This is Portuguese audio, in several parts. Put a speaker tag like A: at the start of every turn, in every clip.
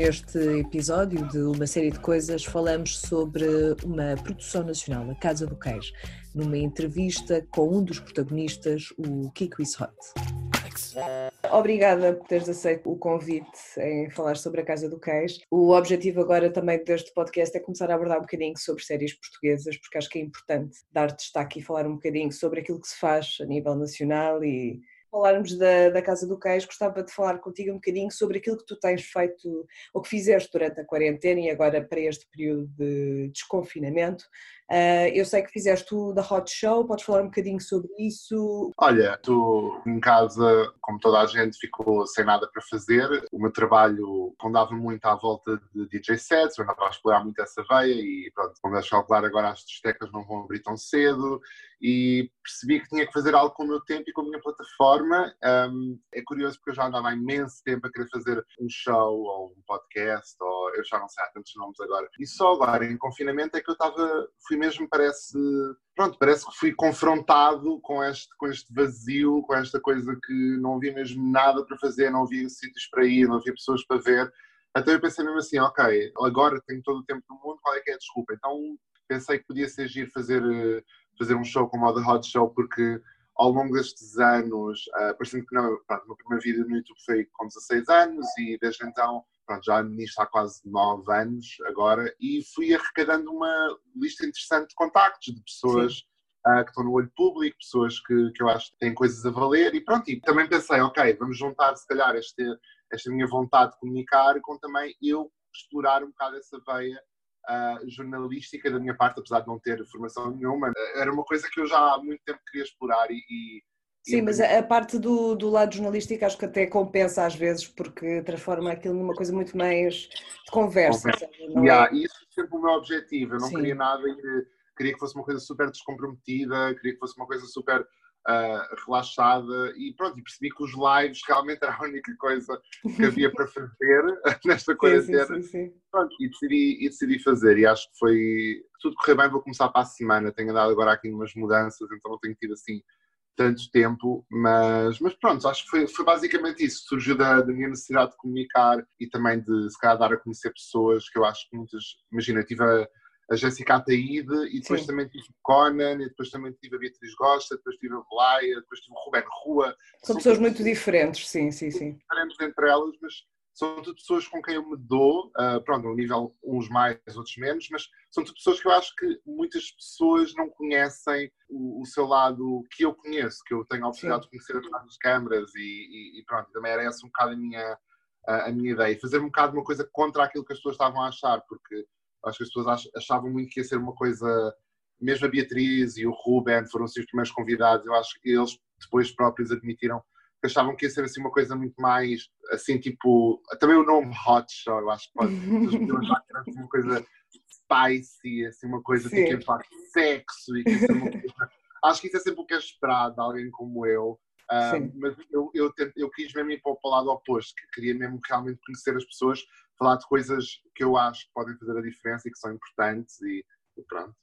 A: Neste episódio de uma série de coisas, falamos sobre uma produção nacional, A Casa do Cais, numa entrevista com um dos protagonistas, o Kiko is Hot. Obrigada por teres aceito o convite em falar sobre a Casa do Cais. O objetivo agora também deste podcast é começar a abordar um bocadinho sobre séries portuguesas, porque acho que é importante dar destaque e falar um bocadinho sobre aquilo que se faz a nível nacional e falarmos da, da Casa do Cais, gostava de falar contigo um bocadinho sobre aquilo que tu tens feito, ou que fizeste durante a quarentena e agora para este período de desconfinamento. Uh, eu sei que fizeste o da Hot Show, podes falar um bocadinho sobre isso?
B: Olha, estou em casa, como toda a gente, ficou sem nada para fazer. O meu trabalho rondava muito à volta de DJ sets, eu andava a explorar muito essa veia e pronto, como deves calcular, agora as discotecas não vão abrir tão cedo e percebi que tinha que fazer algo com o meu tempo e com a minha plataforma. Um, é curioso porque eu já andava há imenso tempo a querer fazer um show ou um podcast, ou eu já não sei há tantos nomes agora. E só agora, em confinamento, é que eu estava, fui mesmo, parece, pronto, parece que fui confrontado com este, com este vazio, com esta coisa que não havia mesmo nada para fazer, não havia sítios para ir, não havia pessoas para ver. Então eu pensei mesmo assim, ok, agora tenho todo o tempo do mundo, qual é que é a desculpa? Então pensei que podia ser giro fazer, fazer um show como o The Hot Show, porque ao longo destes anos, uh, parecendo que não, pronto, o meu primeiro vídeo no YouTube foi com 16 anos e desde então pronto, já nisto há quase nove anos agora, e fui arrecadando uma lista interessante de contactos de pessoas uh, que estão no olho público, pessoas que, que eu acho que têm coisas a valer, e pronto, e também pensei, ok, vamos juntar se calhar este, esta minha vontade de comunicar com também eu explorar um bocado essa veia uh, jornalística da minha parte, apesar de não ter formação nenhuma, era uma coisa que eu já há muito tempo queria explorar e, e
A: Sim, mas a, parte do, do, lado jornalístico acho que até compensa às vezes, porque transforma aquilo numa coisa muito mais de conversa.
B: conversa. Yeah, é? Isso é sempre o meu objetivo. Eu não Sim. queria nada, queria que fosse uma coisa super descomprometida, queria que fosse uma coisa super uh, relaxada e pronto, e percebi que os lives realmente era a única coisa que havia para fazer nesta quarentena. Sim, sim, sim, pronto, e decidi, e decidi fazer e acho que foi tudo correr bem, vou começar para a semana. Tenho andado agora aqui umas mudanças, então não tenho tido assim tanto tempo, mas, mas pronto, acho que foi, foi basicamente isso. Surgiu da, da, minha necessidade de comunicar e também de, se calhar, dar a conhecer pessoas que eu acho que muitas. Imagina, tive a, a Jéssica Ataíde e depois Sim. também tive o Conan, e depois também tive a Beatriz Gosta, depois tive a Velaya, depois tive o Ruben Rua.
A: São, São pessoas muito diferentes, sim, sim, sim.
B: Diferentes entre elas, mas são tudo pessoas com quem eu me dou, uh, pronto, um nível uns mais, outros menos, mas são tudo pessoas que eu acho que muitas pessoas não conhecem o, o seu lado que eu conheço, que eu tenho a oportunidade Sim. de conhecer através das câmaras e, e, e, pronto, também era essa um bocado a minha, a, a minha ideia, fazer um bocado uma coisa contra aquilo que as pessoas estavam a achar, porque acho que as pessoas achavam muito que ia ser uma coisa, mesmo a Beatriz e o Ruben foram os primeiros convidados, eu acho que eles depois próprios admitiram achavam que ia ser assim uma coisa muito mais assim tipo também o nome Hot Show eu acho que pode achar que era assim, uma coisa spicy assim uma coisa Sim. tipo, que falar sexo e que uma coisa... acho que isso é sempre o que é esperado de alguém como eu. Uh, mas eu, eu, tento, eu quis mesmo ir para o lado oposto que queria mesmo realmente conhecer as pessoas falar de coisas que eu acho que podem fazer a diferença e que são importantes e, e pronto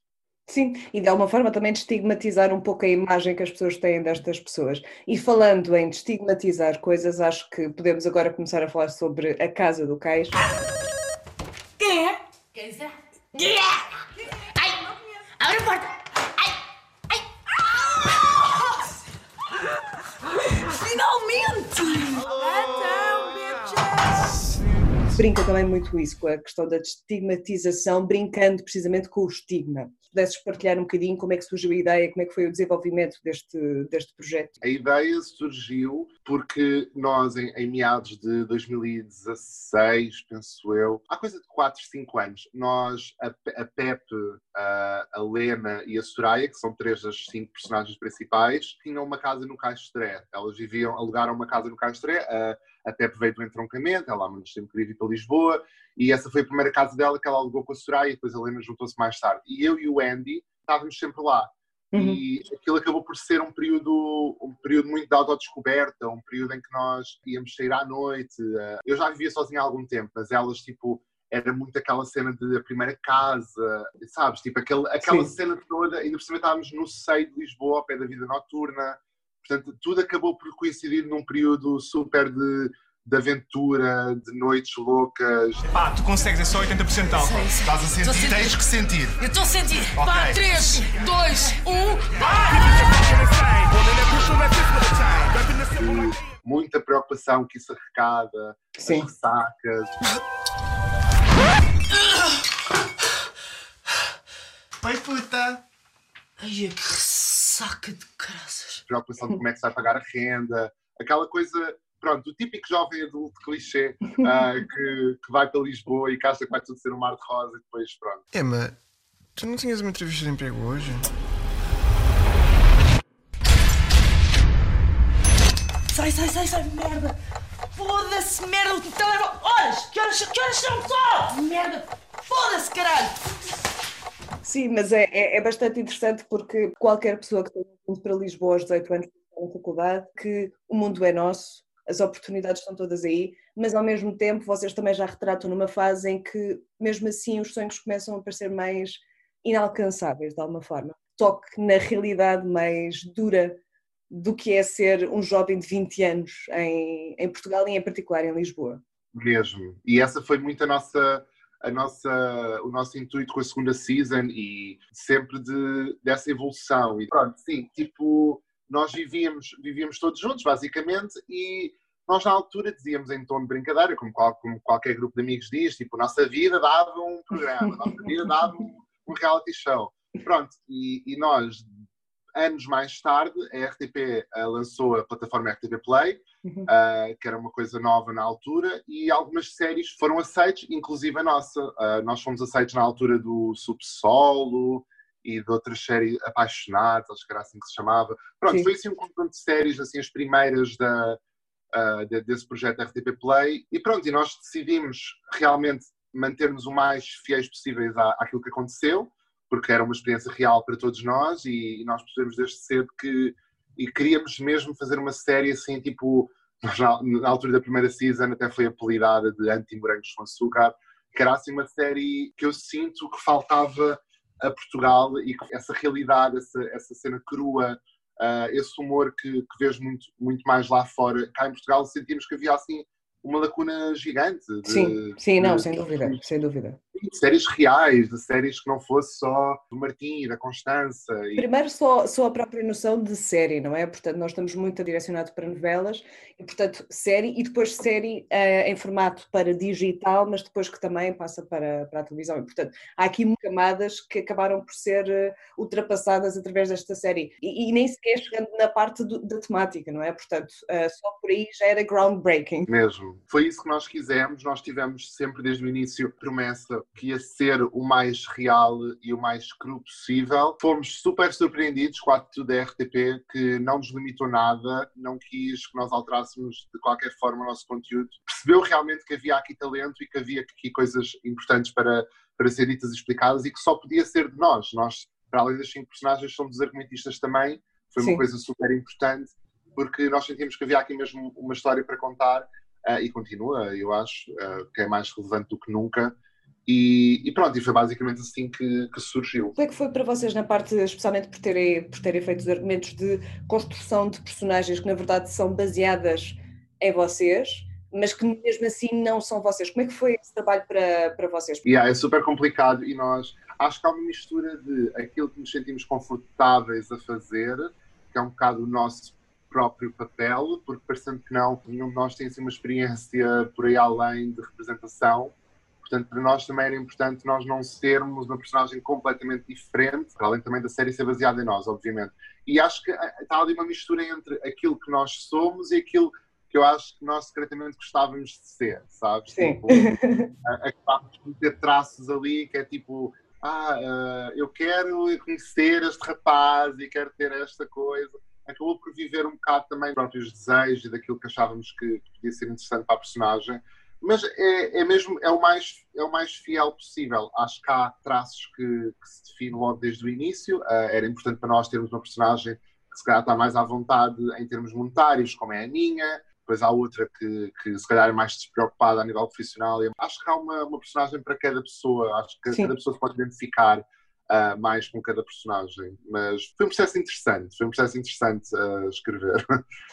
A: Sim, e de alguma forma também de estigmatizar um pouco a imagem que as pessoas têm destas pessoas. E falando em estigmatizar coisas, acho que podemos agora começar a falar sobre a Casa do Cais.
C: Quem é? Quem é? Quem é? Ai! Abre a porta! Ai! Ai! Finalmente!
A: brinca também muito isso, com a questão da estigmatização, brincando precisamente com o estigma. Pudesses partilhar um bocadinho como é que surgiu a ideia, como é que foi o desenvolvimento deste, deste projeto.
B: A ideia surgiu porque nós, em, em meados de 2016, penso eu, há coisa de 4, 5 anos, nós, a, a Pepe, a, a Lena e a Soraya, que são três das cinco personagens principais, tinham uma casa no Castré. Elas viviam, alugaram uma casa no Castré. A, a Pepe veio do entroncamento, ela há muito tempo queria vir para Lisboa, e essa foi a primeira casa dela que ela alugou com a Soraya, e depois a Lena juntou-se mais tarde. E eu e o Andy estávamos sempre lá. Uhum. E aquilo acabou por ser um período, um período muito de autodescoberta, um período em que nós íamos sair à noite. Eu já vivia sozinha há algum tempo, mas elas, tipo, era muito aquela cena de a primeira casa, sabes? Tipo, aquele, aquela Sim. cena toda, ainda por cima estávamos no seio de Lisboa, ao pé da vida noturna. Portanto, tudo acabou por coincidir num período super de de aventura, de noites loucas.
D: Pá, tu consegues, é só 80% de álcool. Estás a sentir, sentir, tens que sentir.
C: Eu estou a sentir. Okay. Pá, 3, 2,
B: 1, Muita preocupação que isso arrecada, Sim. as ressacas.
D: Oi, puta!
C: Ai, que ressaca de graças.
B: Preocupação de como é que se vai pagar a renda, aquela coisa pronto, o típico jovem adulto clichê uh, que, que vai para Lisboa e que acha que vai tudo ser um mar de rosa e depois pronto.
D: Emma, tu não tinhas uma entrevista de emprego hoje?
C: Sai, sai, sai, sai, merda! Foda-se, merda, o telemóvel! Horas! Que horas, que horas são só? Merda! Foda-se, caralho!
A: Sim, mas é, é, é, bastante interessante porque qualquer pessoa que tenha vindo para Lisboa aos 18 anos na faculdade, que o mundo é nosso, as oportunidades estão todas aí, mas ao mesmo tempo vocês também já retratam numa fase em que, mesmo assim, os sonhos começam a parecer mais inalcançáveis, de alguma forma. Toque na realidade mais dura do que é ser um jovem de 20 anos em, em Portugal e, em particular, em Lisboa.
B: Mesmo. E essa foi muito a nossa. A nossa, o nosso intuito com a segunda season e sempre de, dessa evolução. E pronto, sim, tipo, nós vivíamos, vivíamos todos juntos, basicamente, e nós na altura dizíamos em tom de brincadeira, como, qual, como qualquer grupo de amigos diz, tipo, nossa vida dava um programa, nossa vida dava um, um reality show. Pronto, e, e, nós, anos mais tarde, a RTP uh, lançou a plataforma RTP Play, uh, que era uma coisa nova na altura, e algumas séries foram aceites, inclusive a nossa. Uh, nós fomos aceitos na altura do Subsolo, e de outras séries apaixonadas, acho que era assim que se chamava. Pronto, Sim. foi assim um conjunto de séries, assim, as primeiras da, uh, de, desse projeto RTP Play. E pronto, e nós decidimos realmente manter-nos o mais fiéis possíveis à, àquilo que aconteceu, porque era uma experiência real para todos nós e, e nós percebemos desde cedo que e queríamos mesmo fazer uma série assim, tipo, na, na altura da primeira season até foi apelidada de Anti-Morangos com Açúcar, que era assim uma série que eu sinto que faltava a Portugal e essa realidade, essa, essa cena crua, uh, esse humor que, que vês muito, muito mais lá fora. Cá em Portugal sentimos que havia assim uma lacuna gigante.
A: De, sim, sim, não, de, sem dúvida, de, sem dúvida.
B: De séries reais, de séries que não fosse só do Martim e da Constança. E...
A: Primeiro, só, só a própria noção de série, não é? Portanto, nós estamos muito direcionados para novelas e, portanto, série e depois série uh, em formato para digital, mas depois que também passa para, para a televisão. E, portanto, há aqui camadas que acabaram por ser uh, ultrapassadas através desta série e, e, nem sequer chegando na parte do, da temática, não é? Portanto, uh, só por aí já era groundbreaking.
B: Mesmo. Foi isso que nós quisemos. Nós tivemos sempre desde o início promessa que ia ser o mais real e o mais cru possível. Fomos super surpreendidos com a atitude da RTP, que não nos limitou nada, não quis que nós alterássemos de qualquer forma o nosso conteúdo. Percebeu realmente que havia aqui talento e que havia aqui coisas importantes para, para ser ditas e explicadas e que só podia ser de nós. Nós, para além das cinco personagens, somos os argumentistas também. Foi Sim. uma coisa super importante porque nós sentimos que havia aqui mesmo uma história para contar uh, e continua, eu acho, uh, que é mais relevante do que nunca. E, e, pronto, e foi basicamente assim que, que, surgiu.
A: Como é que foi para vocês na parte, especialmente por terem, por terem feito os argumentos de construção de personagens que na verdade são baseadas em vocês, mas que mesmo assim não são vocês? Como é que foi esse trabalho para, para vocês?
B: Yeah, é super complicado e nós acho que há uma mistura de aquilo que nos sentimos confortáveis a fazer, que é um bocado o nosso próprio papel, porque parecendo que não, nenhum de nós tem assim, uma experiência por aí além de representação. Portanto, para nós também era importante nós não sermos uma personagem completamente diferente, para além também da série ser baseada em nós, obviamente. E acho que eh, está ali uma mistura entre aquilo que nós somos e aquilo que eu acho que nós secretamente gostávamos de ser, sabes?
A: Sim.
B: Tipo, acabámos de ter traços ali que é tipo, ah, uh, eu quero conhecer este rapaz e quero ter esta coisa. Acabou por viver um bocado também dos próprios desejos e daquilo que achávamos que podia ser interessante para a personagem mas é, é, mesmo é o mais é o mais fiel possível. Acho que há traços que, que se definem logo desde o início. Uh, era importante para nós termos uma personagem que se calhar está mais à vontade em termos monetários, como é a Ninha. Depois há outra que, que se calhar é mais despreocupada a nível profissional. Acho que há uma, uma personagem para cada pessoa. Acho que Sim. cada pessoa se pode identificar uh, mais com cada personagem. Mas foi um processo interessante, foi um processo interessante a uh, escrever.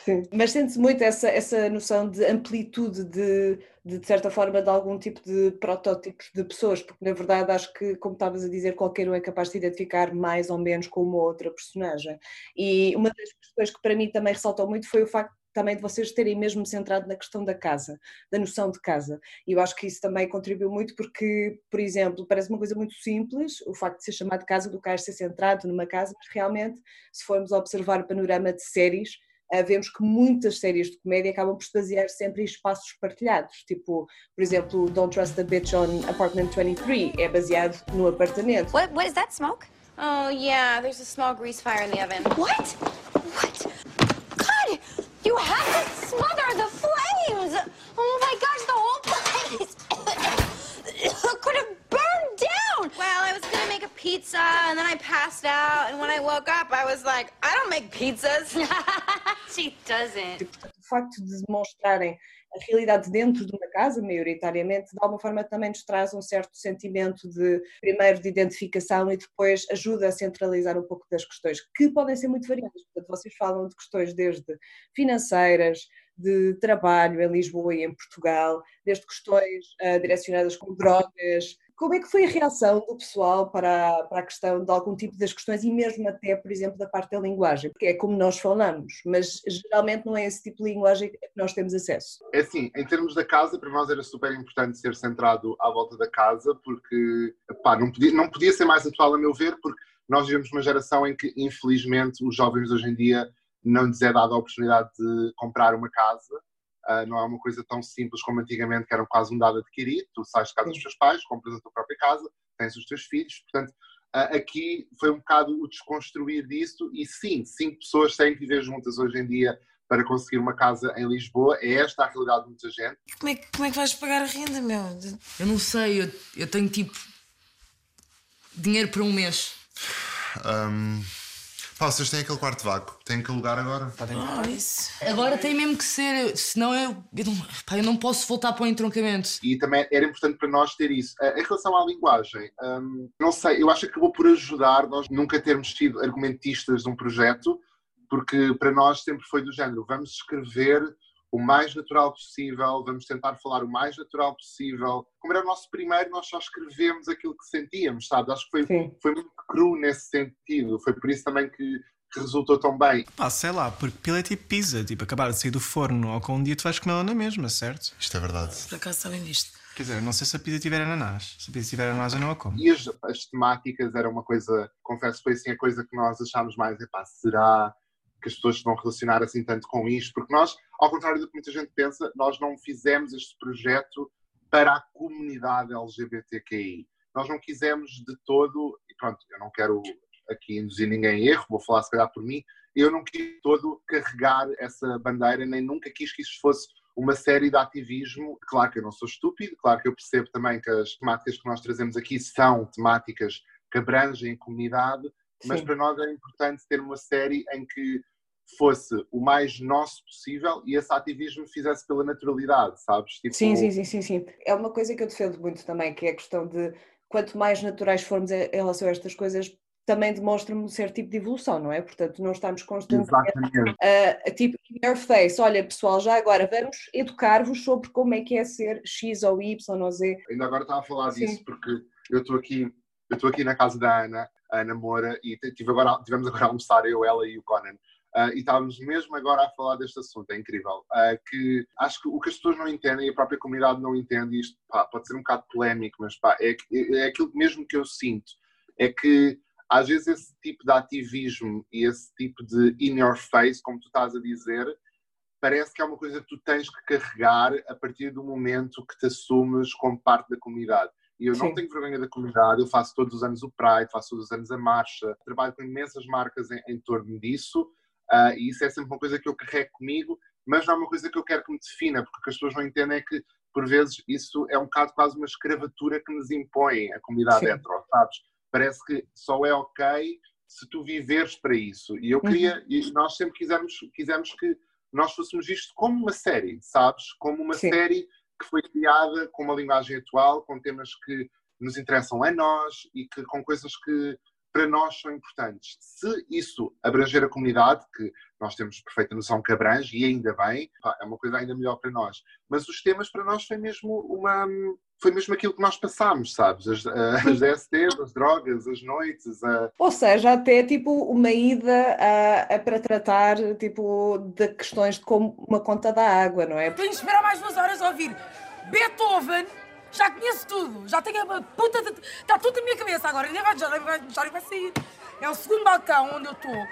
A: Sim. Mas sente-se muito essa, essa noção de amplitude de, de, de certa forma, de algum tipo de protótipos de pessoas, porque na verdade acho que, como estavas a dizer, qualquer um é capaz de identificar mais ou menos com uma outra personagem. E uma das questões que para mim também ressaltou muito foi o facto também de vocês terem mesmo centrado na questão da casa, da noção de casa. E eu acho que isso também contribuiu muito porque, por exemplo, parece uma coisa muito simples o facto de ser chamado casa do cais ser centrado numa casa, mas realmente, se formos observar o panorama de séries, uh, vemos que muitas séries de comédia acabam por se basear sempre em espaços partilhados. Tipo, por exemplo, Don't Trust the Bitch on Apartment 23 é baseado no apartamento.
E: What, what is that smoke? Oh, yeah, there's a small grease fire in the oven. What? God! You had to smother the flames! Oh my gosh, the whole place could have burned down! Well, I was gonna make a pizza, and then I passed out, and when I woke up, I was like, I don't make pizzas. she doesn't.
A: O facto de mostrarem a realidade dentro de uma casa, maioritariamente, de alguma forma também nos traz um certo sentimento de, primeiro, de identificação e depois ajuda a centralizar um pouco das questões, que podem ser muito variadas. Portanto, vocês falam de questões desde financeiras, de trabalho em Lisboa e em Portugal, desde questões uh, direcionadas com drogas, como é que foi a reação do pessoal para a, para a questão de algum tipo das questões e mesmo até, por exemplo, da parte da linguagem? Porque é como nós falamos, mas geralmente não é esse tipo de linguagem que nós temos acesso.
B: É assim, em termos da casa, para nós era super importante ser centrado à volta da casa, porque pá, não, podia, não podia ser mais atual, a meu ver, porque nós vivemos uma geração em que, infelizmente, os jovens hoje em dia não lhes é dada a oportunidade de comprar uma casa Uh, não é uma coisa tão simples como antigamente, que era quase um dado adquirido. Tu sais de casa dos teus pais, compras a tua própria casa, tens os teus filhos. Portanto, uh, aqui foi um bocado o desconstruir disso. E sim, cinco pessoas têm que viver juntas hoje em dia para conseguir uma casa em Lisboa. É esta a realidade de muita gente.
C: Como é, como é que vais pagar a renda, meu?
F: Eu não sei, eu, eu tenho tipo. dinheiro para um mês.
G: Um... Pá, vocês têm aquele quarto vago, têm que alugar agora.
C: Oh, isso.
F: Agora tem mesmo que ser, senão eu, eu, não, pá, eu não posso voltar para o entroncamento.
B: E também era importante para nós ter isso. Em relação à linguagem, hum, não sei, eu acho que acabou por ajudar nós nunca termos sido argumentistas de um projeto, porque para nós sempre foi do género, vamos escrever o mais natural possível, vamos tentar falar o mais natural possível. Como era o nosso primeiro, nós só escrevemos aquilo que sentíamos, sabe? Acho que foi, foi muito cru nesse sentido. Foi por isso também que, que resultou tão bem.
H: Pá, sei lá, porque pila é tipo pizza, tipo acabar de sair do forno ou com um dia tu vais comê-la na mesma, certo?
G: Isto é verdade.
C: Por acaso sabem disto.
H: Quer dizer, não sei se a pizza tiver ananás. Se a pizza tiver ananás, eu não a como.
B: E as, as temáticas era uma coisa, confesso, foi assim a coisa que nós achámos mais, epá, será que as pessoas vão relacionar assim tanto com isto, porque nós, ao contrário do que muita gente pensa, nós não fizemos este projeto para a comunidade LGBTQI. Nós não quisemos de todo, e pronto, eu não quero aqui induzir ninguém em erro, vou falar se calhar por mim, eu não quis todo carregar essa bandeira, nem nunca quis que isto fosse uma série de ativismo. Claro que eu não sou estúpido, claro que eu percebo também que as temáticas que nós trazemos aqui são temáticas que abrangem a comunidade, mas Sim. para nós é importante ter uma série em que fosse o mais nosso possível e esse ativismo fizesse pela naturalidade, sabes?
A: Tipo... Sim, sim, sim, sim, sim. É uma coisa que eu defendo muito também, que é a questão de quanto mais naturais formos em relação a estas coisas, também demonstra um certo tipo de evolução, não é? Portanto, não estamos constantemente a, a, tipo, in your face, olha pessoal, já agora vamos educar-vos sobre como é que é ser X ou Y ou Z.
B: Ainda agora estava a falar Sim. disso porque eu estou aqui, eu estou aqui na casa da Ana, a Ana Moura, e tive agora, tivemos agora a almoçar eu, ela e o Conan Uh, e estávamos mesmo agora a falar deste assunto, é incrível. Uh, que acho que o que as pessoas não entendem e a própria comunidade não entende, isto pá, pode ser um bocado polémico, mas pá, é, é aquilo mesmo que eu sinto, é que às vezes esse tipo de ativismo e esse tipo de in your face, como tu estás a dizer, parece que é uma coisa que tu tens que carregar a partir do momento que te assumes como parte da comunidade. E eu não
A: Sim.
B: tenho vergonha da comunidade, eu faço todos os anos o Pride, faço todos os anos a marcha, trabalho com imensas marcas em, em torno disso, ah, e isso é sempre uma coisa que eu carrego comigo, mas não é uma coisa que eu quero que me defina, porque o que as pessoas não entendem é que, por vezes, isso é um bocado quase uma escravatura que nos impõe a comunidade hetero, sabes? Parece que só é ok se tu viveres para isso. E eu
A: Uhum.
B: queria, e nós sempre quisemos, quisemos que nós fôssemos visto como uma série, sabes? Como uma
A: Sim.
B: série que foi criada com uma linguagem atual, com temas que nos interessam a nós e que com coisas que para nós são importantes. Se isso abranger a comunidade, que nós temos perfeita noção que abrange, e ainda bem, pá, é uma coisa ainda melhor para nós. Mas os temas para nós foi mesmo uma. Foi mesmo aquilo que nós passámos, sabes? As, as DSTs, as drogas, as noites, a,
A: Ou seja, até tipo uma ida a, a para tratar tipo de questões de como uma conta da água, não é?
C: Tenho de esperar mais duas horas a ouvir Beethoven. Já conheço tudo. Já tenho a puta de... Está tudo na minha cabeça agora. Nem vai, já, vai, nem vai sair. É o segundo balcão onde eu estou.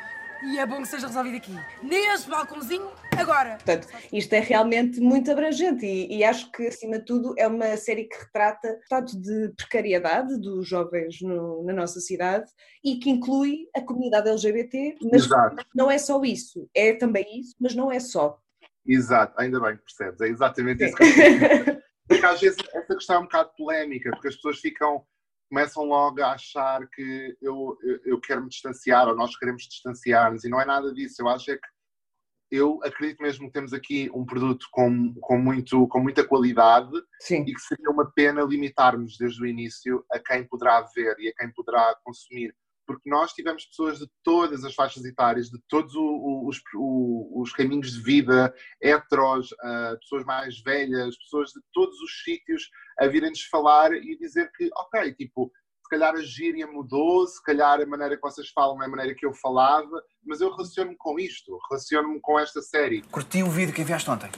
C: E é bom que seja resolvido aqui. Neste balcãozinho, agora.
A: Portanto, isto é realmente muito abrangente e, e acho que, acima de tudo, é uma série que retrata o estado de precariedade dos jovens no- na nossa cidade e que inclui a comunidade LGBT, mas
B: Exato.
A: não é só isso. É também isso, mas não é só.
B: Exato, ainda bem que percebes, é exatamente isso que eu. Porque às vezes essa questão é um bocado polémica, porque as pessoas ficam, começam logo a achar que eu, eu, eu quero me distanciar ou nós queremos distanciar-nos, e não é nada disso. Eu acho é que eu acredito mesmo que temos aqui um produto com, com, muito, com muita qualidade
A: Sim.
B: e que seria uma pena limitarmos desde o início a quem poderá ver e a quem poderá consumir. Porque nós tivemos pessoas de todas as faixas etárias, de todos o- o- os, o- os caminhos de vida, heteros, ah, pessoas mais velhas, pessoas de todos os sítios a virem-nos falar e dizer que, ok, tipo, se calhar a gíria mudou, se calhar a maneira que vocês falam é a maneira que eu falava, mas eu relaciono-me com isto, relaciono-me com esta série.
I: Curti o vídeo que enviaste ontem.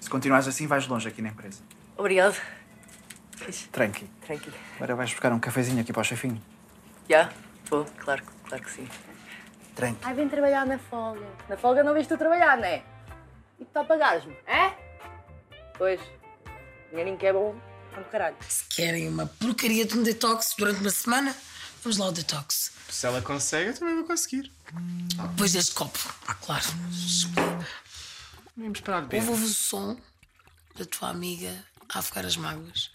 I: Se continuares assim, vais longe aqui na empresa.
J: Obrigado.
I: Tranqui.
J: Tranqui.
I: Agora vais buscar um cafezinho aqui para o chefinho.
J: Já? Vou, claro, claro que sim.
I: Tranqui.
J: Ai, vem trabalhar na folga. Na folga não viste tu trabalhar, não é? E tu tá a pagares-me, é? Pois. Dinheirinho que é bom, é um caralho.
C: Se querem uma porcaria de um detox durante uma semana, vamos lá ao detox.
H: Se ela consegue, eu também vou conseguir.
C: Depois deste copo. Ah, claro.
H: Vamos parar de beber.
C: Ouve o som da tua amiga a afogar as mágoas.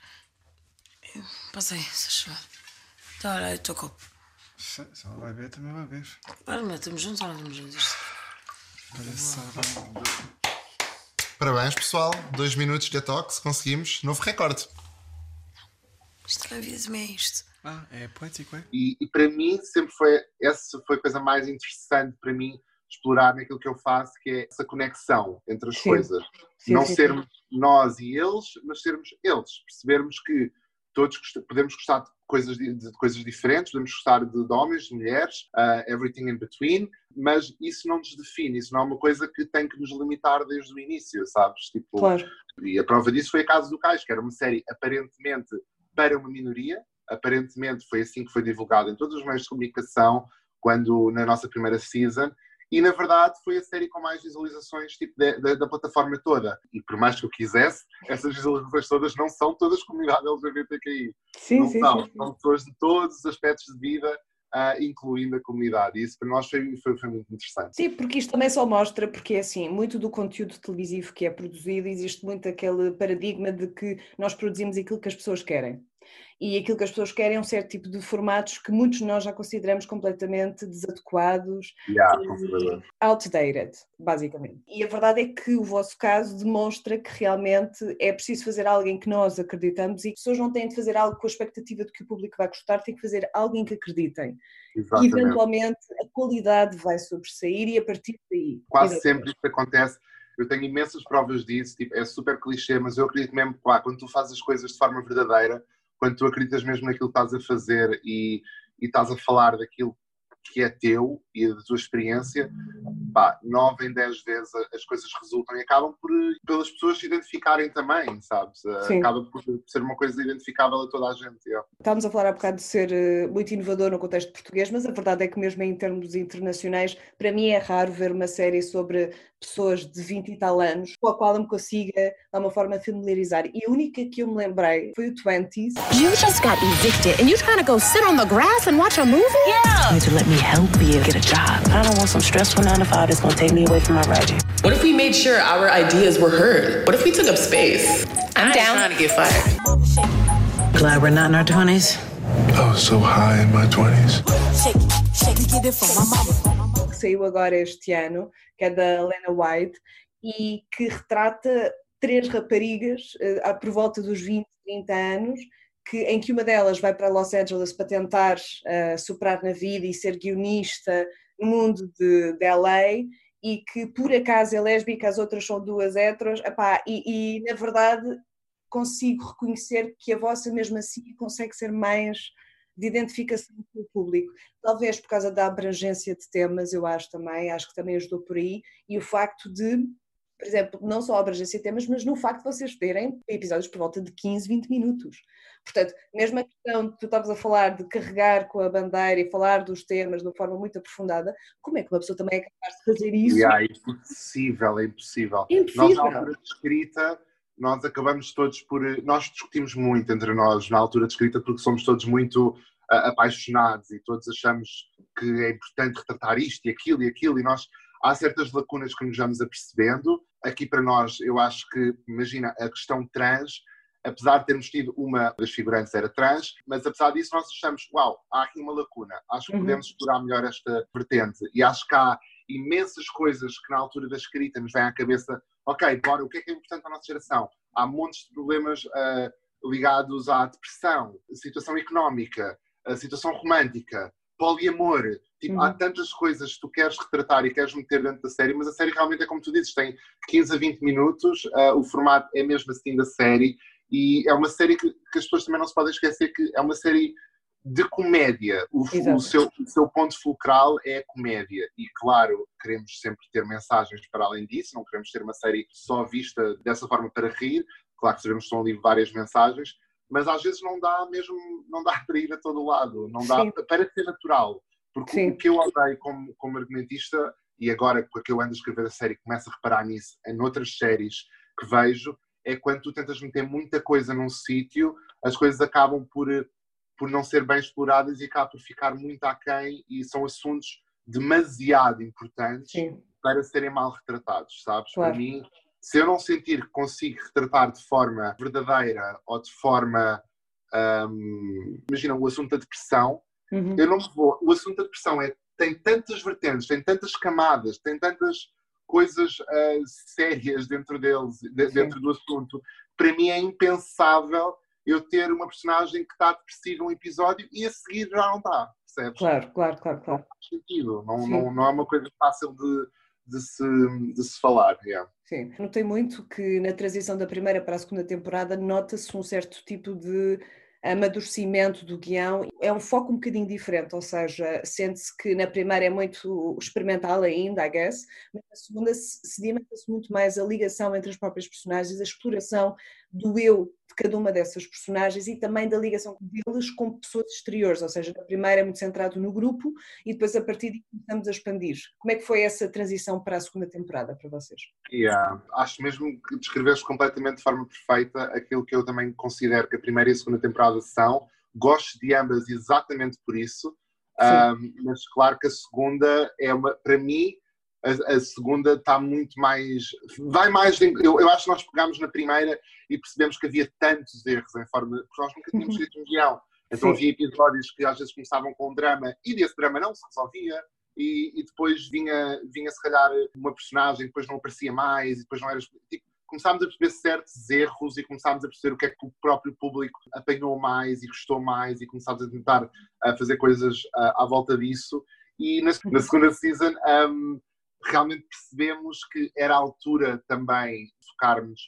C: Passei, se chover. Então, olha aí o teu copo.
H: Se, se ela vai beber, também vai beber.
C: Olha, meu, estamos juntos ou não estamos juntos?
H: Olha só, vai.
G: Parabéns, pessoal. Dois minutos de detox, conseguimos. Novo recorde.
C: Isto que a vida também é isto.
H: Ah, é poético, é?
B: E, e para mim sempre foi essa foi a coisa mais interessante para mim explorar naquilo que eu faço, que é essa conexão entre as
A: Sim.
B: coisas.
A: Sim,
B: Não
A: sim,
B: sermos nós e eles, mas sermos eles. Percebermos que todos gost- podemos gostar de coisas, de coisas diferentes, podemos gostar de, de homens, de mulheres, uh, everything in between, mas isso não nos define, isso não é uma coisa que tem que nos limitar desde o início, sabes? Tipo,
A: Claro.
B: e a prova disso foi a Casa do Cais, que era uma série aparentemente para uma minoria, aparentemente foi assim que foi divulgado em todos os meios de comunicação, quando na nossa primeira season, e na verdade foi a série com mais visualizações tipo, da, da- da plataforma toda. E por mais que eu quisesse, essas visualizações todas não são todas comunidade LGBTQI.
A: Sim,
B: não
A: sim,
B: são,
A: sim,
B: são pessoas de todos os aspectos de vida, ah, incluindo a comunidade. E isso para nós foi, foi, foi muito interessante.
A: Sim, porque isto também só mostra, porque é assim, muito do conteúdo televisivo que é produzido, existe muito aquele paradigma de que nós produzimos aquilo que as pessoas querem. E aquilo que as pessoas querem é um certo tipo de formatos que muitos de nós já consideramos completamente desadequados
B: Yeah,
A: e outdated, basicamente. E a verdade é que o vosso caso demonstra que realmente é preciso fazer algo em que nós acreditamos e que as pessoas não têm de fazer algo com a expectativa de que o público vai gostar, têm que fazer algo em que acreditem. E
B: Exatamente.
A: eventualmente a qualidade vai sobressair e a partir daí.
B: Quase sempre isto acontece. Eu tenho imensas provas disso, tipo, é super clichê, mas eu acredito mesmo que pá, quando tu fazes as coisas de forma verdadeira, quando tu acreditas mesmo naquilo que estás a fazer e, e estás a falar daquilo que é teu, e da tua experiência, pá, nove em dez vezes as coisas resultam e acabam por pelas pessoas se identificarem também, sabes?
A: Sim.
B: Acaba por ser uma coisa identificável a toda a gente. yeah.
A: Estávamos a falar há bocado de ser eh, muito inovador no contexto português, mas a verdade é que mesmo em termos internacionais, para mim é raro ver uma série sobre pessoas de 20 e tal anos com a qual eu me consiga, de alguma forma, familiarizar. E a única que eu me lembrei foi o 20s.
K: You just got evicted and you trying to go sit on the grass and watch a movie? Yeah.
L: You need to let me help you get a job. I don't want some stressful nine to five that's gonna take me away from my writing.
M: What if we made sure our ideas were heard? What if we took up space?
L: I'm down.
M: trying to get fired.
L: Glad we're not in our twenties.
N: I was so high in my 20s.
A: que saiu agora este ano, que é da Lena White, e que retrata três raparigas há por volta dos 20, 30 anos, que, em que uma delas vai para Los Angeles para tentar eh, superar na vida e ser guionista no mundo de, de LA e que por acaso é lésbica, as outras são duas heteros, epá, e, e na verdade consigo reconhecer que a vossa mesmo assim consegue ser mais de identificação com o público. Talvez por causa da abrangência de temas, eu acho também, acho que também ajudou por aí, e o facto de, por exemplo, não só a abrangência de temas, mas no facto de vocês terem episódios por volta de 15, 20 minutos. Portanto, mesmo a questão de tu estavas a falar de carregar com a bandeira e falar dos temas de uma forma muito aprofundada, como é que uma pessoa também é capaz de fazer isso?
B: Yeah, é impossível, é impossível.
A: Impossível.
B: Nós, na altura de escrita, nós acabamos todos por. Nós discutimos muito entre nós na altura de escrita porque somos todos muito ah, apaixonados e todos achamos que é importante retratar isto e aquilo e aquilo e nós. Há certas lacunas que nos vamos apercebendo. Aqui para nós, eu acho que, imagina, a questão trans, apesar de termos tido uma das figurantes era trans, mas apesar disso nós achamos, uau, há aqui uma lacuna, acho que
A: Uhum.
B: podemos explorar melhor esta vertente e acho que há imensas coisas que na altura da escrita nos vêm à cabeça, ok, bora, o que é que é importante para a nossa geração? Há montes de problemas ah, ligados à depressão, situação económica, situação romântica, poliamor, tipo, há tantas coisas que tu queres retratar e queres meter dentro da série, mas a série realmente é como tu dizes, tem 15 a 20 minutos, ah, o formato é mesmo assim da série, e é uma série que, que as pessoas também não se podem esquecer que é uma série de comédia. O, o seu, o seu ponto fulcral é a comédia. E, claro, queremos sempre ter mensagens para além disso, não queremos ter uma série só vista dessa forma para rir. Claro que sabemos que estão ali várias mensagens, mas às vezes não dá mesmo, não dá para ir a todo lado, não dá
A: Sim.
B: para ser natural. Porque
A: Sim.
B: o que eu odeio como, como argumentista, e agora com a que eu ando a escrever a série, começo a reparar nisso em outras séries que vejo, é quando tu tentas meter muita coisa num sítio, as coisas acabam por, por não ser bem exploradas e acabam por ficar muito aquém e são assuntos demasiado importantes para serem mal retratados, sabes?
A: Claro.
B: Para mim, se eu não sentir que consigo retratar de forma verdadeira ou de forma. hum, imagina, o assunto da depressão,
A: Uhum.
B: eu não vou. O assunto da depressão é, tem tantas vertentes, tem tantas camadas, tem tantas coisas ah, sérias dentro deles, de- dentro do assunto. Para mim é impensável eu ter uma personagem que está depressiva um episódio e a seguir já não está, percebes?
A: Claro, claro, claro, claro.
B: faz sentido. Não, não, não é uma coisa fácil de, de, se, de se falar. yeah.
A: Sim, notei muito que na transição da primeira para a segunda temporada nota-se um certo tipo de amadurecimento do guião. É um foco um bocadinho diferente, ou seja, sente-se que na primeira é muito experimental ainda, I guess, mas na segunda se sedimenta-se muito mais a ligação entre as próprias personagens, a exploração do eu de cada uma dessas personagens e também da ligação deles com pessoas exteriores, ou seja, na primeira é muito centrado no grupo e depois a partir daí começamos a expandir. Como é que foi essa transição para a segunda temporada para vocês?
B: Yeah. Acho mesmo que descreveste completamente de forma perfeita aquilo que eu também considero que a primeira e a segunda temporada são. Gosto de ambas exatamente por isso, Um, mas claro que a segunda é uma, para mim, a, a segunda está muito mais. Vai mais. em- Eu, eu acho que nós pegámos na primeira e percebemos que havia tantos erros em forma. Porque nós nunca tínhamos escrito um guião. Então havia episódios que às vezes começavam com um drama e desse drama não se resolvia. E, e depois vinha, vinha se calhar uma personagem, depois não aparecia mais, e depois não era. Tipo, começámos a perceber certos erros e começámos a perceber o que é que o próprio público apanhou mais e gostou mais, e começámos a tentar a fazer coisas ah, à volta disso. E na, na segunda season, um, realmente percebemos que era a altura também de focarmos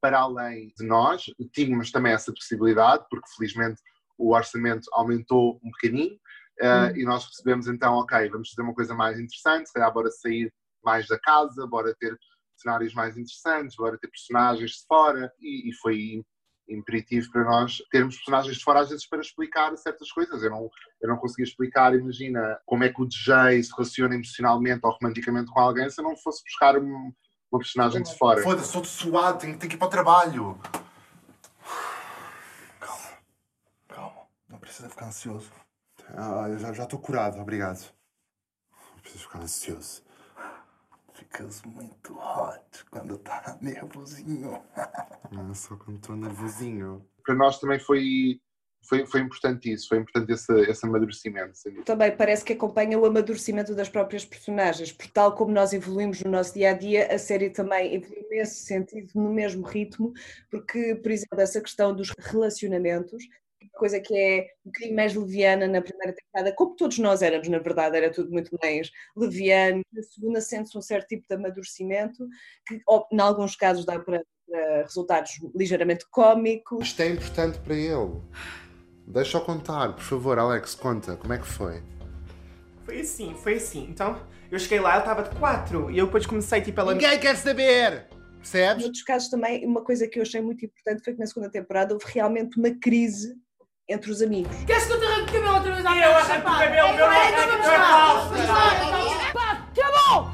B: para além de nós. Tínhamos também essa possibilidade, porque felizmente o orçamento aumentou um bocadinho Uh, e nós percebemos então, ok, vamos fazer uma coisa mais interessante, se calhar bora sair mais da casa, bora ter cenários mais interessantes, bora ter personagens de fora, e, e foi imperativo para nós termos personagens de fora às vezes para explicar certas coisas. Eu não, eu não conseguia explicar, imagina, como é que o DJ se relaciona emocionalmente ou romanticamente com alguém se eu não fosse buscar um, uma personagem de fora.
G: Foda-se, estou suado, tenho, tenho que ir para o trabalho. Calma, calma, não precisa ficar ansioso. Ah, já estou curado, obrigado. Não precisa ficar ansioso. Ficas muito hot quando tá nervosinho. Ah, só quando estou nervosinho.
B: Para nós também foi, foi, foi importante isso, foi importante esse, esse amadurecimento. dúvida.
A: Também parece que acompanha o amadurecimento das próprias personagens, porque tal como nós evoluímos no nosso dia a dia, a série também evoluiu nesse sentido, no mesmo ritmo, porque, por exemplo, essa questão dos relacionamentos, coisa que é um bocadinho mais leviana na primeira temporada, como todos nós éramos, na verdade, era tudo muito mais leviano. Na segunda sente-se um certo tipo de amadurecimento, que em alguns casos dá para, para resultados ligeiramente cómicos.
G: Isto é importante para ele. Deixa-o contar, por favor, Alex, conta, como é que foi?
H: Foi assim, foi assim. Então, eu cheguei lá, ela tava de quatro. E eu depois comecei, tipo, ela...
G: Ninguém quer saber! Percebes?
A: Em outros casos também, uma coisa que eu achei muito importante foi que na segunda temporada houve realmente uma crise entre os amigos.
C: Queres que eu te arranque o cabelo outra vez à
D: Eu arranco o cabelo, meu não é!
C: Pá, acabou!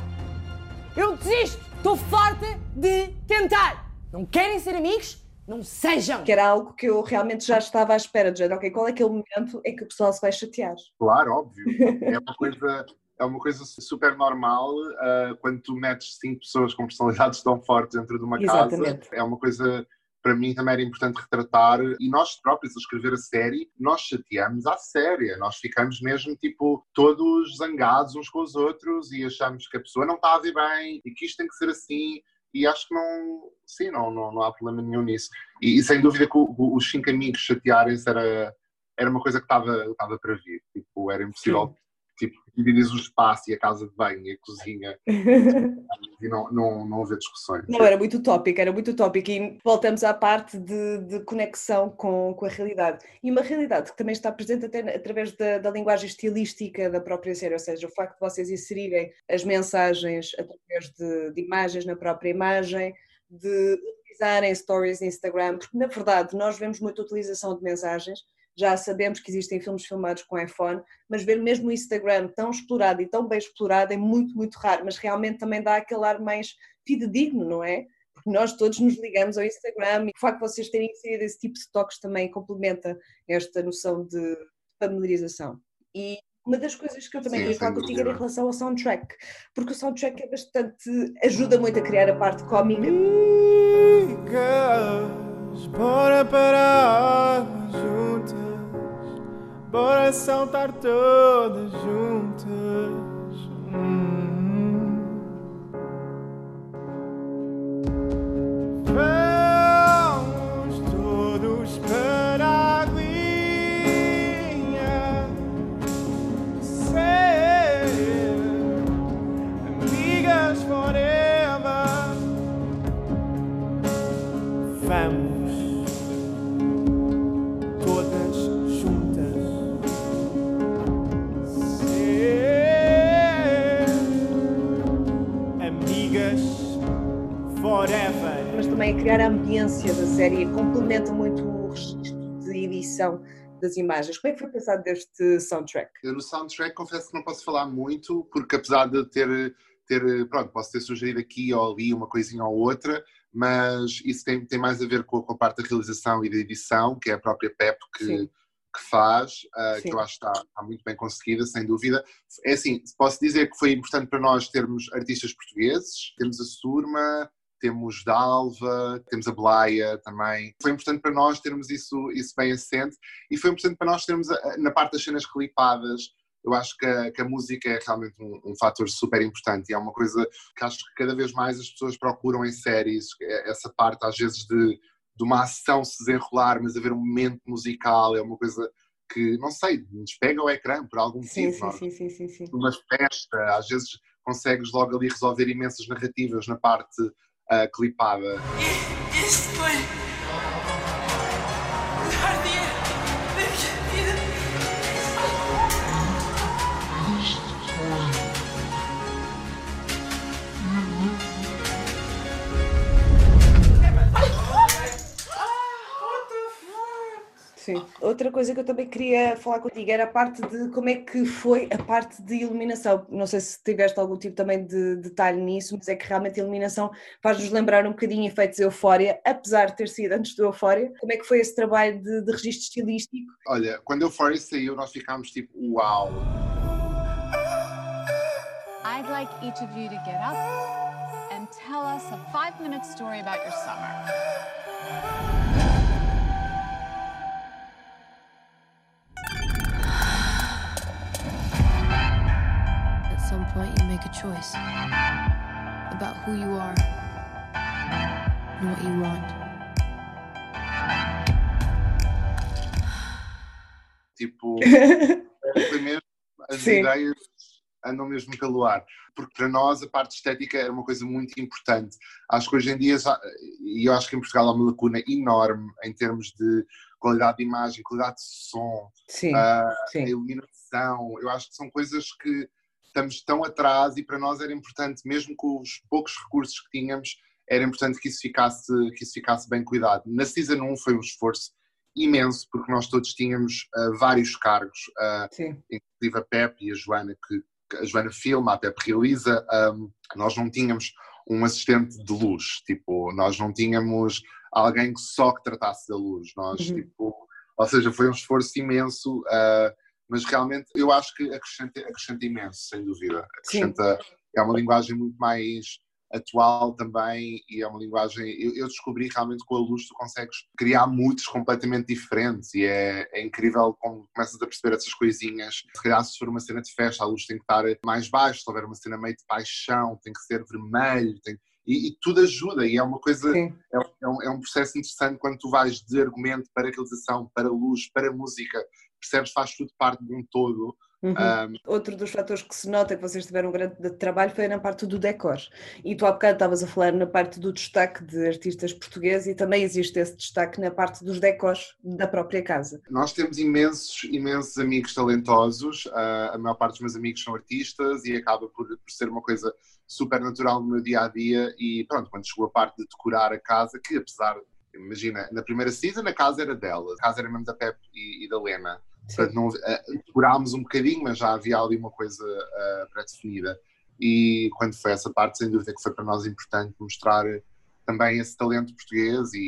C: Eu desisto! Estou farta de tentar! Não querem ser amigos? Não sejam!
A: Que era algo que eu realmente já estava à espera de género, ok, qual é aquele momento em que o pessoal se vai chatear?
B: Claro, óbvio. É uma coisa, é uma coisa super normal uh, quando tu metes cinco pessoas com personalidades tão fortes dentro de uma
A: Exatamente.
B: casa. É uma coisa, para mim, também era importante retratar. E nós próprios, a escrever a série, nós chateamos à séria. Nós ficamos mesmo, tipo, todos zangados uns com os outros e achamos que a pessoa não está a ver bem e que isto tem que ser assim. E acho que não, sim, não, não, não há problema nenhum nisso. E, e sem dúvida que o- o- os cinco amigos chatearem-se era, era uma coisa que estava estava para vir. Tipo, era impossível tipo, dividir o espaço e a casa de banho e a cozinha e não, não, não haver discussões.
A: Não, era muito utópico, era muito utópico e voltamos à parte de, de conexão com, com a realidade. E uma realidade que também está presente até através da, da linguagem estilística da própria série, ou seja, o facto de vocês inserirem as mensagens através de, de imagens na própria imagem, de utilizarem stories no Instagram, porque na verdade nós vemos muita utilização de mensagens, já sabemos que existem filmes filmados com iPhone, mas ver mesmo o Instagram tão explorado e tão bem explorado é muito, muito raro, mas realmente também dá aquele ar mais fidedigno, não é? Porque nós todos nos ligamos ao Instagram e o facto de vocês terem inserido esse tipo de toques também complementa esta noção de familiarização. E uma das coisas que eu também
B: Sim,
A: queria falar contigo era em relação ao soundtrack, porque o soundtrack é bastante. ajuda muito a criar a parte cómica.
O: Amigas, bora juntas, bora saltar todas juntas.
A: Também criar a ambiência da série complementa muito o registro de edição das imagens. Como é que foi pensado deste soundtrack?
B: Eu no soundtrack confesso que não posso falar muito, porque apesar de ter, ter pronto, posso ter sugerido aqui ou ali uma coisinha ou outra, mas isso tem, tem mais a ver com, com a parte da realização e da edição, que é a própria Pep que,
A: Sim.
B: que faz,
A: Sim.
B: que eu acho que está, está muito bem conseguida, sem dúvida. É assim, posso dizer que foi importante para nós termos artistas portugueses, temos a Surma, temos Dalva, temos a Blaia também. Foi importante para nós termos isso, isso bem assente e foi importante para nós termos, na parte das cenas clipadas, eu acho que a, que a música é realmente um, um fator super importante e é uma coisa que acho que cada vez mais as pessoas procuram em séries, é- essa parte às vezes de, de uma ação se desenrolar, mas haver um momento musical, é uma coisa que, não sei, nos pega ao ecrã por algum
A: Sim,
B: motivo.
A: sim,
B: nós-
A: sim, sim, sim, sim.
B: uma festa, às vezes consegues logo ali resolver imensas narrativas na parte clipada.
C: Este foi
A: Sim. Outra coisa que eu também queria falar contigo era a parte de como é que foi a parte de iluminação. Não sei se tiveste algum tipo também de detalhe nisso, mas é que realmente a iluminação faz-nos lembrar um bocadinho efeitos Eufória, apesar de ter sido antes do Eufória. Como é que foi esse trabalho de, de registro estilístico?
B: Olha, quando Euphoria saiu, nós ficámos tipo, uau!
P: I'd like each of you to get up and tell us a five minute story about your summer.
Q: Point, you make a choice about who you are and what you want.
B: Tipo, mesmo, as
A: Sim.
B: ideias andam mesmo pelo ar. Porque para nós a parte estética era uma coisa muito importante. Acho que hoje em dia, e eu acho que em Portugal há uma lacuna enorme em termos de qualidade de imagem, qualidade de som,
A: Sim,
B: ah,
A: sim.
B: a iluminação. Eu acho que são coisas que estamos tão atrás e para nós era importante, mesmo com os poucos recursos que tínhamos, era importante que isso ficasse, que isso ficasse bem cuidado. Na Season 1 foi um esforço imenso, porque nós todos tínhamos ah, vários cargos, ah, inclusive a Pep e a Joana, que a Joana filma, a Pep realiza, ahm, nós não tínhamos um assistente de luz, tipo, nós não tínhamos alguém que só que tratasse da luz, nós,
A: Uhum.
B: tipo, ou seja, foi um esforço imenso, ah, mas realmente eu acho que acrescenta, acrescenta imenso, sem dúvida. Acrescenta, é uma linguagem muito mais atual também e é uma linguagem. Eu, eu descobri realmente com a luz tu consegues criar moods completamente diferentes e é, é incrível como começas a perceber essas coisinhas. Se calhar, se for uma cena de festa, a luz tem que estar mais baixa, se houver uma cena meio de paixão, tem que ser vermelho, tem- e, e tudo ajuda e é uma coisa. É, é um, é um processo interessante quando tu vais de argumento para realização, para luz, para música, percebes? Faz tudo parte de um todo.
A: Uhum.
B: Um,
A: Outro dos fatores que se nota que vocês tiveram um grande de- trabalho foi na parte do decor. E tu há bocado estavas a falar na parte do destaque de artistas portugueses e também existe esse destaque na parte dos decors da própria casa.
B: Nós temos imensos, imensos amigos talentosos, ah, a maior parte dos meus amigos são artistas e acaba por, por ser uma coisa super natural no meu dia a dia. E pronto, quando chegou a parte de decorar a casa, que apesar, imagina, na primeira season a casa era dela, a casa era mesmo da Pep e, e da Lena. Portanto, não, ah, decorámos um bocadinho, mas já havia ali uma coisa ah, pré-definida. E quando foi essa parte, sem dúvida que foi para nós importante mostrar também esse talento português e,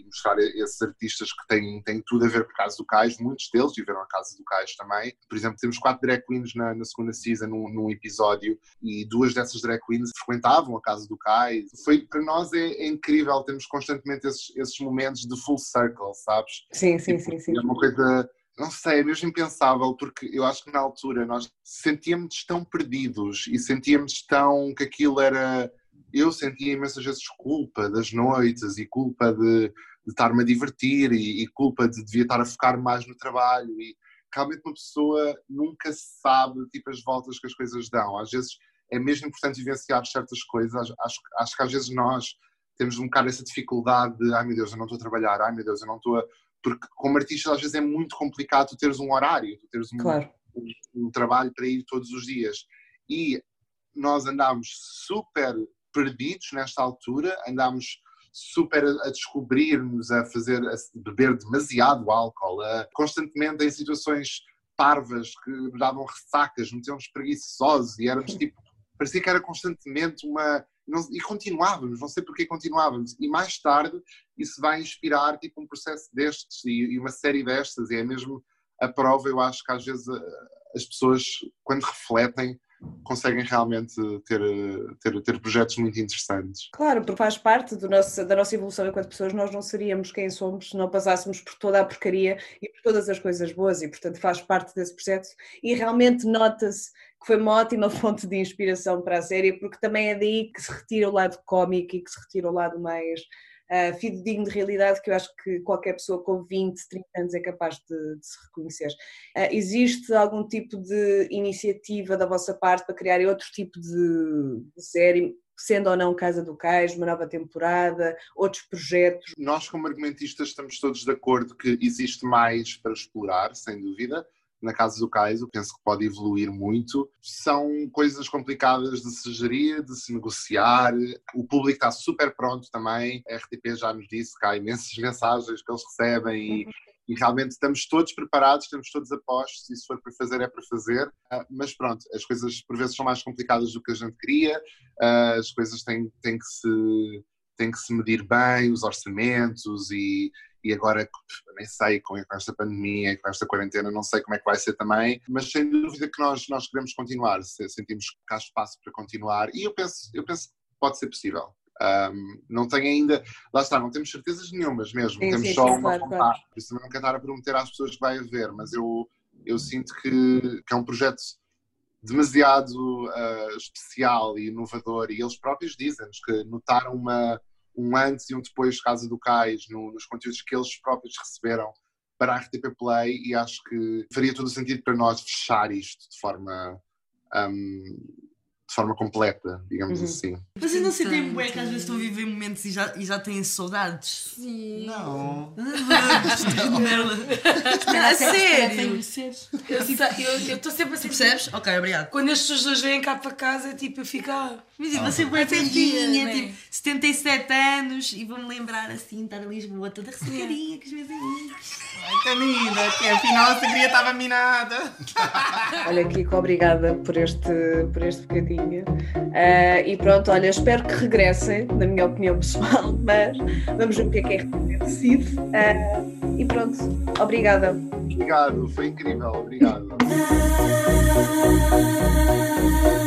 B: e- mostrar esses artistas que têm, têm tudo a ver com a Casa do Cais, muitos deles viveram a Casa do Cais também. Por exemplo, temos quatro drag queens na, na segunda season num, num episódio e duas dessas drag queens frequentavam a Casa do Cais. Foi, para nós é, é incrível, temos constantemente esses, esses momentos de full circle, sabes?
A: Sim, sim, sim, sim.
B: É uma coisa, não sei, é mesmo impensável, porque eu acho que na altura nós sentíamos tão perdidos e sentíamos tão que aquilo era. Eu sentia imensas vezes culpa das noites e culpa de, de estar-me a divertir e, e culpa de devia estar a focar mais no trabalho e realmente uma pessoa nunca sabe tipo as voltas que as coisas dão. Às vezes é mesmo importante vivenciar certas coisas. Acho, acho, que às vezes nós temos um bocado essa dificuldade de ai meu Deus, eu não estou a trabalhar, ai meu Deus, eu não estou a... Porque como artista às vezes é muito complicado tu teres um horário, tu teres um,
A: Claro.
B: um, um trabalho para ir todos os dias. E nós andámos super perdidos nesta altura, andámos super a, descobrir-nos, a fazer, a beber demasiado álcool, a, constantemente em situações parvas que nos davam ressacas, metemos preguiçosos e éramos tipo, parecia que era constantemente uma. Não- e continuávamos, não sei porque continuávamos. E mais tarde isso vai inspirar tipo um processo destes e, e uma série destas, e é mesmo a prova, eu acho que às vezes a- as pessoas, quando refletem, conseguem realmente ter, ter, ter projetos muito interessantes.
A: Claro, porque faz parte do nosso, da nossa evolução enquanto pessoas, nós não seríamos quem somos se não passássemos por toda a porcaria e por todas as coisas boas, e portanto faz parte desse processo. E realmente nota-se que foi uma ótima fonte de inspiração para a série, porque também é daí que se retira o lado cómico e que se retira o lado mais ah, fidedigno de realidade, que eu acho que qualquer pessoa com 20, 30 anos é capaz de, de se reconhecer. Ah, existe algum tipo de iniciativa da vossa parte para criar outro tipo de, de série? sendo ou não Casa do Cais, uma nova temporada, outros projetos.
B: Nós, como argumentistas, estamos todos de acordo que existe mais para explorar, sem dúvida. Na Casa do Cais, eu penso que pode evoluir muito. São coisas complicadas de se gerir, de se negociar. O público está super pronto também. A RTP já nos disse que há imensas mensagens que eles recebem e, e realmente estamos todos preparados, estamos todos apostos, e se for para fazer, é para fazer. Ah, mas pronto, as coisas por vezes são mais complicadas do que a gente queria, ah, as coisas têm, têm, que, se, têm que se medir bem, os orçamentos, e, e agora nem sei com, com esta pandemia, com esta quarentena, não sei como é que vai ser também, mas sem dúvida que nós, nós queremos continuar, se- sentimos que há espaço para continuar, e eu penso, eu penso que pode ser possível. Um, não tenho ainda, lá está, não temos certezas nenhumas mesmo,
A: Sim,
B: temos
A: sim,
B: só
A: sim,
B: uma
A: claro,
B: vontade.
A: claro.
B: Por isso também não quero estar a prometer às pessoas que vai haver, mas eu, eu sinto que, que é um projeto demasiado ah, especial e inovador e eles próprios dizem-nos que notaram uma, um antes e um depois de Casa do Cais no- nos conteúdos que eles próprios receberam para a RTP Play e acho que faria todo o sentido para nós fechar isto de forma ahm, de forma completa, digamos
A: Uhum.
B: assim.
R: Vocês não sentem bué que às vezes estão a viver momentos e já, e já têm saudades?
C: Sim.
R: Não. Que merda. A sério?
C: Eu estou sempre assim.
R: Percebes? Ok, obrigado.
C: Quando as pessoas vêm cá para casa, tipo, eu fico. Ah,
R: Mas eu vou ser bué velhinha, tipo, 77 anos e vou-me lembrar assim, estar em Lisboa toda resseguidinha com os meus amigos.
H: Ai, que linda, que afinal a sangria estava minada.
A: Olha, Kiko, obrigada por este, por este bocadinho. Ah, e pronto, olha, espero que regressem, na minha opinião pessoal, mas vamos ver o que é que é que decide. Ah, e pronto, obrigada.
B: Obrigado, foi incrível, obrigado.